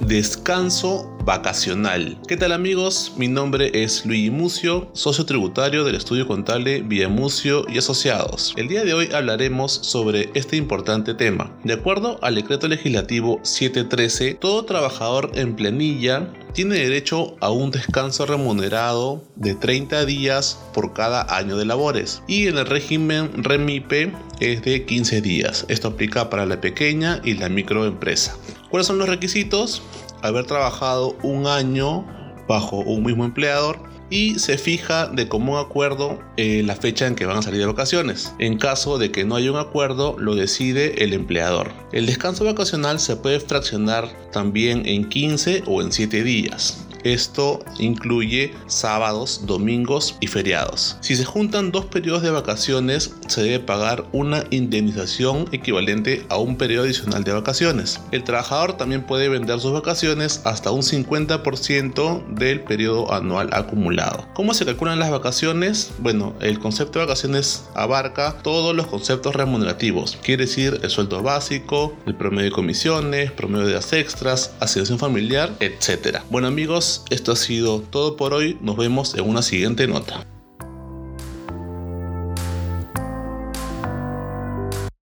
descanso vacacional. ¿Qué tal amigos? Mi nombre es Luigi Mucio, socio tributario del estudio contable Mucio y Asociados. El día de hoy hablaremos sobre este importante tema. De acuerdo al decreto legislativo 713, todo trabajador en planilla tiene derecho a un descanso remunerado de 30 días por cada año de labores y en el régimen REMIPE es de 15 días. Esto aplica para la pequeña y la microempresa. ¿Cuáles son los requisitos? Haber trabajado un año bajo un mismo empleador y se fija de común acuerdo eh, la fecha en que van a salir de vacaciones. En caso de que no haya un acuerdo, lo decide el empleador. El descanso vacacional se puede fraccionar también en 15 o en 7 días. Esto incluye sábados, domingos y feriados. Si se juntan dos periodos de vacaciones, se debe pagar una indemnización equivalente a un periodo adicional de vacaciones. El trabajador también puede vender sus vacaciones hasta un 50% del periodo anual acumulado. ¿Cómo se calculan las vacaciones? Bueno, el concepto de vacaciones abarca todos los conceptos remunerativos, quiere decir el sueldo básico, el promedio de comisiones, promedio de las extras, asignación familiar, etc. Bueno esto ha sido todo por hoy. Nos vemos en una siguiente nota.